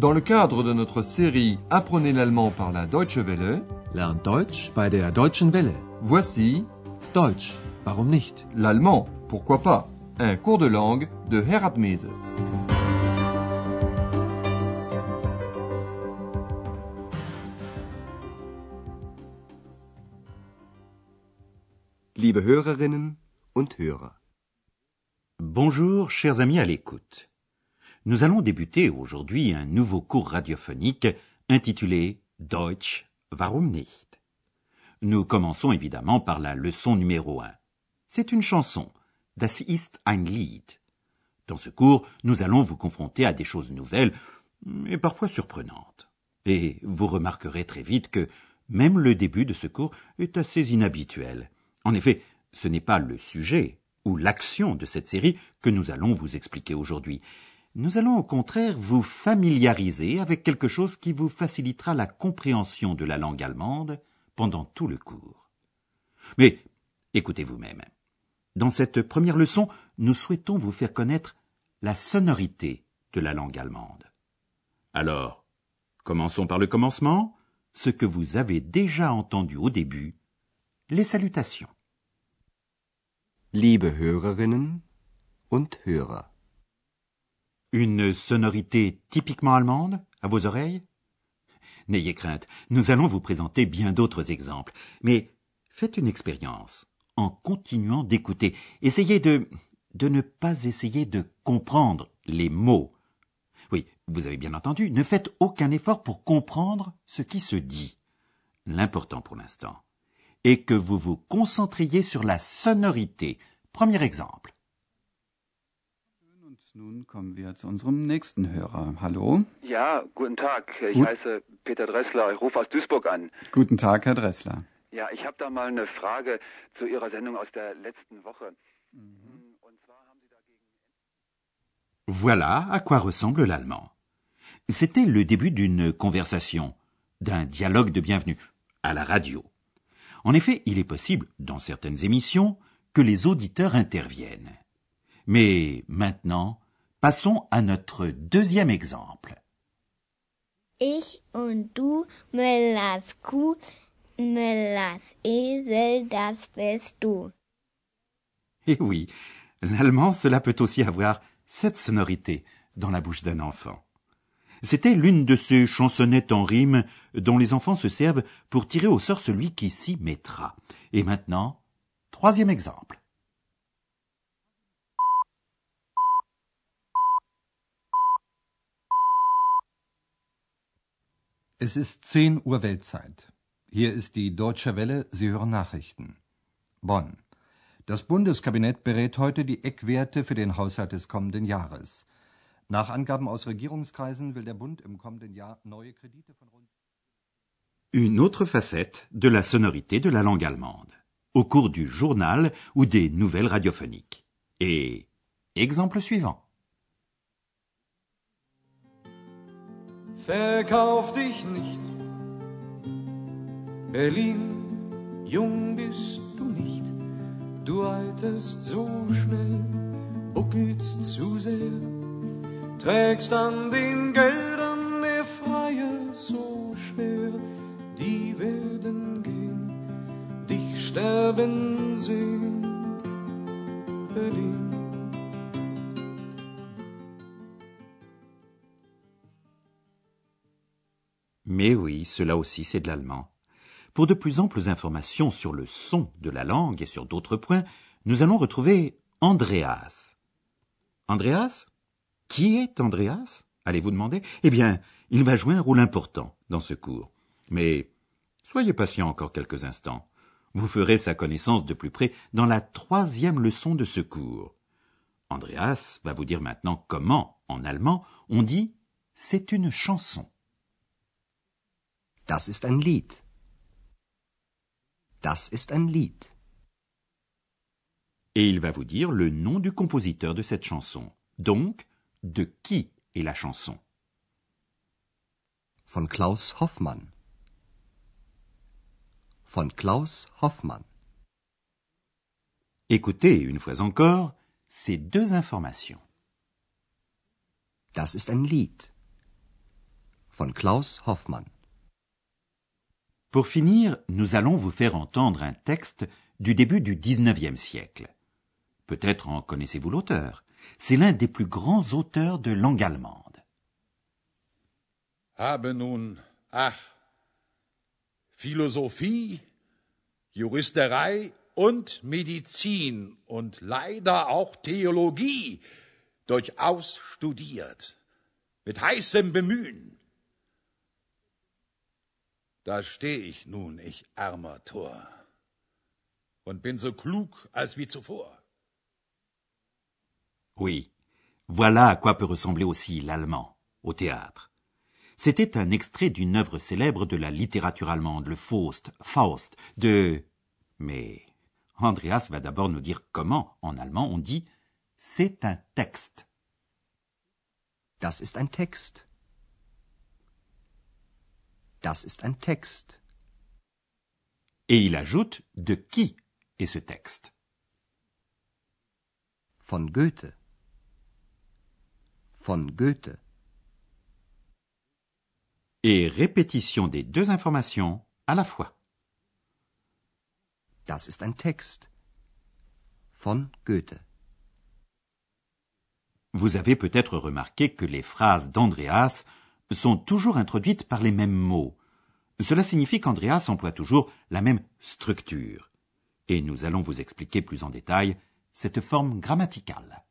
Dans le cadre de notre série Apprenez l'allemand par la Deutsche Welle, Lernt Deutsch bei der Deutschen Welle. voici Deutsch, warum nicht? l'allemand, pourquoi pas, un cours de langue de Herat Mese. Liebe Hörerinnen und Hörer. Bonjour, chers amis à l'écoute. Nous allons débuter aujourd'hui un nouveau cours radiophonique intitulé Deutsch, warum nicht? Nous commençons évidemment par la leçon numéro un. C'est une chanson. Das ist ein Lied. Dans ce cours, nous allons vous confronter à des choses nouvelles et parfois surprenantes. Et vous remarquerez très vite que même le début de ce cours est assez inhabituel. En effet, ce n'est pas le sujet ou l'action de cette série que nous allons vous expliquer aujourd'hui. Nous allons au contraire vous familiariser avec quelque chose qui vous facilitera la compréhension de la langue allemande pendant tout le cours. Mais écoutez vous-même. Dans cette première leçon, nous souhaitons vous faire connaître la sonorité de la langue allemande. Alors, commençons par le commencement, ce que vous avez déjà entendu au début, les salutations. Liebe Hörerinnen und Hörer. Une sonorité typiquement allemande à vos oreilles? N'ayez crainte, nous allons vous présenter bien d'autres exemples. Mais faites une expérience en continuant d'écouter. Essayez de de ne pas essayer de comprendre les mots. Oui, vous avez bien entendu, ne faites aucun effort pour comprendre ce qui se dit. L'important pour l'instant est que vous vous concentriez sur la sonorité. Premier exemple. Und nun kommen wir zu unserem nächsten Hörer. Hallo? Ja, guten Tag. Ich Gut. heiße Peter Dressler. Ich rufe aus Duisburg an. Guten Tag, Herr Dressler. Ja, ich habe da mal eine Frage zu Ihrer Sendung aus der letzten Woche. Und zwar haben Sie dagegen. Voilà à quoi ressemble l'allemand. C'était le début d'une conversation, d'un dialogue de bienvenue, à la radio. En effet, il est possible, dans certaines émissions, que les auditeurs interviennent. Mais maintenant, passons à notre deuxième exemple. Ich und du, Müllers Kuh, Müllers Esel, das bist du. Et oui, l'allemand, cela peut aussi avoir cette sonorité dans la bouche d'un enfant. C'était l'une de ces chansonnettes en rime dont les enfants se servent pour tirer au sort celui qui s'y mettra. Et maintenant, troisième exemple. Es ist 10 Uhr Weltzeit. Hier ist die Deutsche Welle, Sie hören Nachrichten. Bonn. Das Bundeskabinett berät heute die Eckwerte für den Haushalt des kommenden Jahres. Nach Angaben aus Regierungskreisen will der Bund im kommenden Jahr neue Kredite von rund Une autre facette de la sonorité de la langue allemande, au cours du journal ou des nouvelles radiophoniques. Et exemple suivant. Verkauf dich nicht. Berlin, jung bist du nicht. Du alterst so schnell, buckelst zu sehr. Trägst an den Geldern der Freie so schwer. Die werden gehen, dich sterben sehen. Mais oui, cela aussi c'est de l'allemand. Pour de plus amples informations sur le son de la langue et sur d'autres points, nous allons retrouver Andreas. Andreas? Qui est Andreas? Allez-vous demander? Eh bien, il va jouer un rôle important dans ce cours. Mais soyez patient encore quelques instants. Vous ferez sa connaissance de plus près dans la troisième leçon de ce cours. Andreas va vous dire maintenant comment, en allemand, on dit c'est une chanson. Das ist ein Lied. Das ist ein Lied. Et il va vous dire le nom du compositeur de cette chanson. Donc, de qui est la chanson? Von Klaus Hoffmann. Von Klaus Hoffmann. Écoutez une fois encore ces deux informations. Das ist ein Lied. von Klaus Hoffmann. Pour finir, nous allons vous faire entendre un texte du début du XIXe siècle. Peut-être en connaissez-vous l'auteur. C'est l'un des plus grands auteurs de langue allemande. Habe nun, ach, Philosophie, Juristerei und Medizin und leider auch Theologie durchaus studiert, mit heißem Bemühen. Da steh ich nun, ich armer Tor, und bin so klug als wie zuvor. Oui, voilà à quoi peut ressembler aussi l'allemand, au théâtre. C'était un extrait d'une œuvre célèbre de la littérature allemande, le Faust, Faust, de... Mais Andreas va d'abord nous dire comment, en allemand, on dit c'est un texte. Das ist ein Text. Das ist ein Text. Et il ajoute de qui est ce texte. Von Goethe. Von Goethe. Et répétition des deux informations à la fois. Das ist ein Text. Von Goethe. Vous avez peut-être remarqué que les phrases d'Andreas sont toujours introduites par les mêmes mots. Cela signifie qu'Andreas emploie toujours la même structure. Et nous allons vous expliquer plus en détail cette forme grammaticale.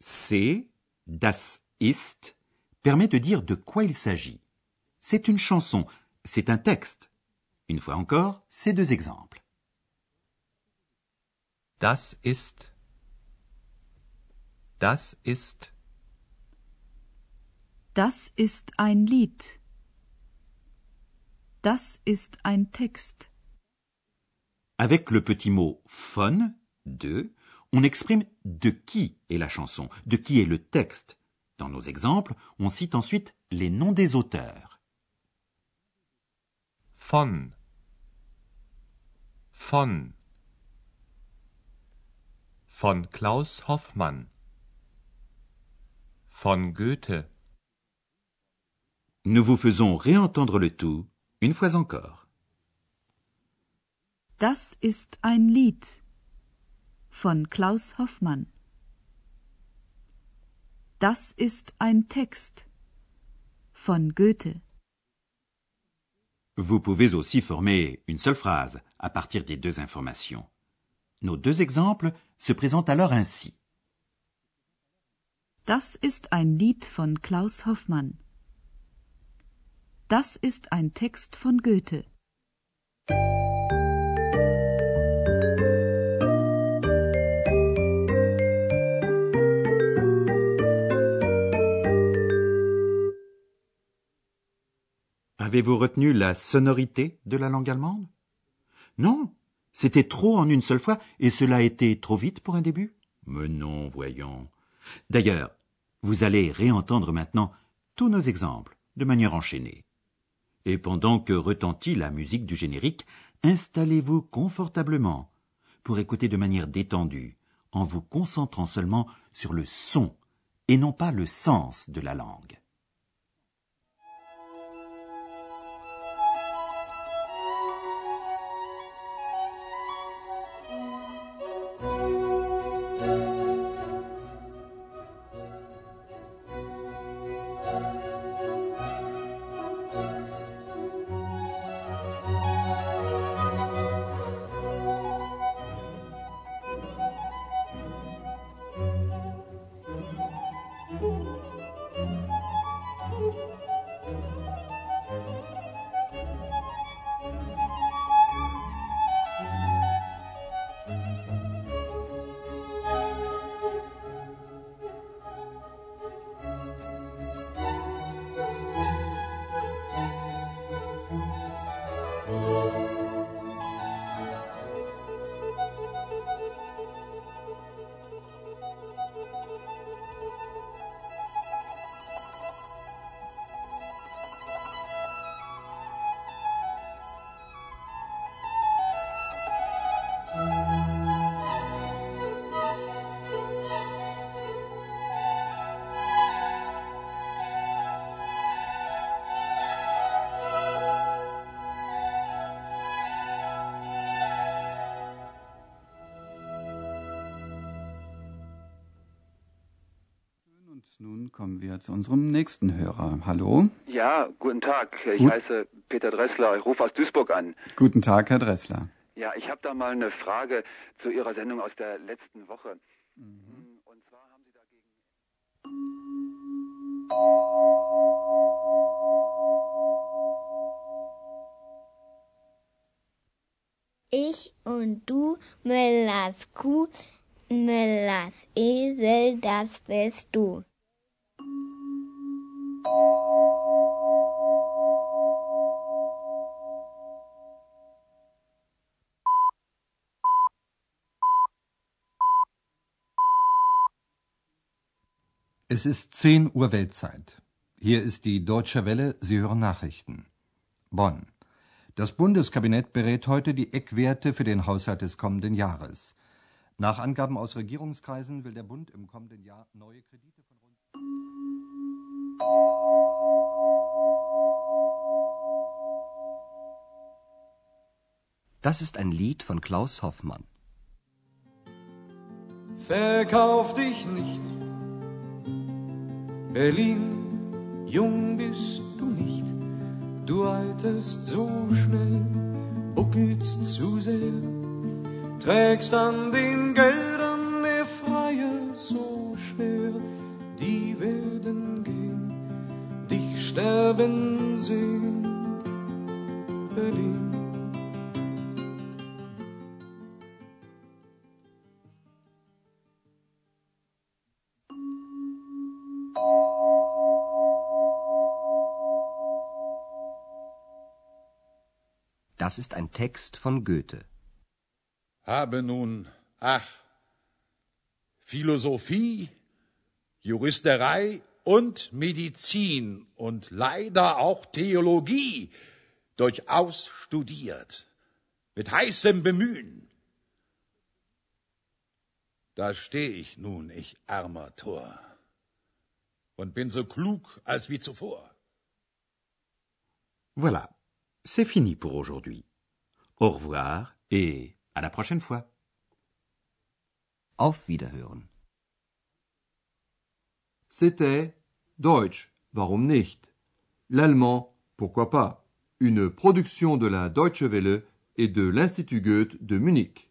C'est, das ist, permet de dire de quoi il s'agit. C'est une chanson, c'est un texte. Une fois encore, ces deux exemples. Das ist. Das ist. Das ist ein Lied. Das ist ein Text. Avec le petit mot von, de, on exprime de qui est la chanson, de qui est le texte. Dans nos exemples, on cite ensuite les noms des auteurs. Von. Von. Von Klaus Hoffmann. Von Goethe. Nous vous faisons réentendre le tout une fois encore. Das ist ein Lied von Klaus Hoffmann. Das ist ein Text von Goethe. Vous pouvez aussi former une seule phrase à partir des deux informations. Nos deux exemples se présentent alors ainsi. Das ist ein Lied von Klaus Hoffmann. Das ist ein Text von Goethe. Avez-vous retenu la sonorité de la langue allemande? Non, c'était trop en une seule fois et cela été trop vite pour un début Mais non, voyons. D'ailleurs, vous allez réentendre maintenant tous nos exemples de manière enchaînée. Et pendant que retentit la musique du générique, installez-vous confortablement pour écouter de manière détendue, en vous concentrant seulement sur le son et non pas le sens de la langue. Lord. Zu unserem nächsten Hörer. Hallo? Ja, guten Tag. Ich Gut. heiße Peter Dressler. Ich rufe aus Duisburg an. Guten Tag, Herr Dressler. Ja, ich habe da mal eine Frage zu Ihrer Sendung aus der letzten Woche. Und zwar haben Sie dagegen. Ich und du, Müllers Kuh, Müllers Esel, das bist du. Es ist 10 Uhr Weltzeit. Hier ist die Deutsche Welle, Sie hören Nachrichten. Bonn. Das Bundeskabinett berät heute die Eckwerte für den Haushalt des kommenden Jahres. Nach Angaben aus Regierungskreisen will der Bund im kommenden Jahr neue Kredite von rund Das ist ein Lied von Klaus Hoffmann. Verkauf dich nicht. Berlin, jung bist du nicht. Du alterst so schnell, buckelst zu sehr, trägst an den Geldern der Freier so schwer. Die werden gehen, dich sterben sehen. Berlin. Das ist ein Text von Goethe. Habe nun, ach, Philosophie, Juristerei und Medizin und leider auch Theologie durchaus studiert, mit heißem Bemühen. Da steh ich nun, ich armer Tor, und bin so klug als wie zuvor. Voilà, c'est fini pour aujourd'hui. Au revoir et à la prochaine fois. Auf Wiederhören. C'était Deutsch, warum nicht? L'allemand, pourquoi pas? Une production de la Deutsche Welle et de l'Institut Goethe de Munich.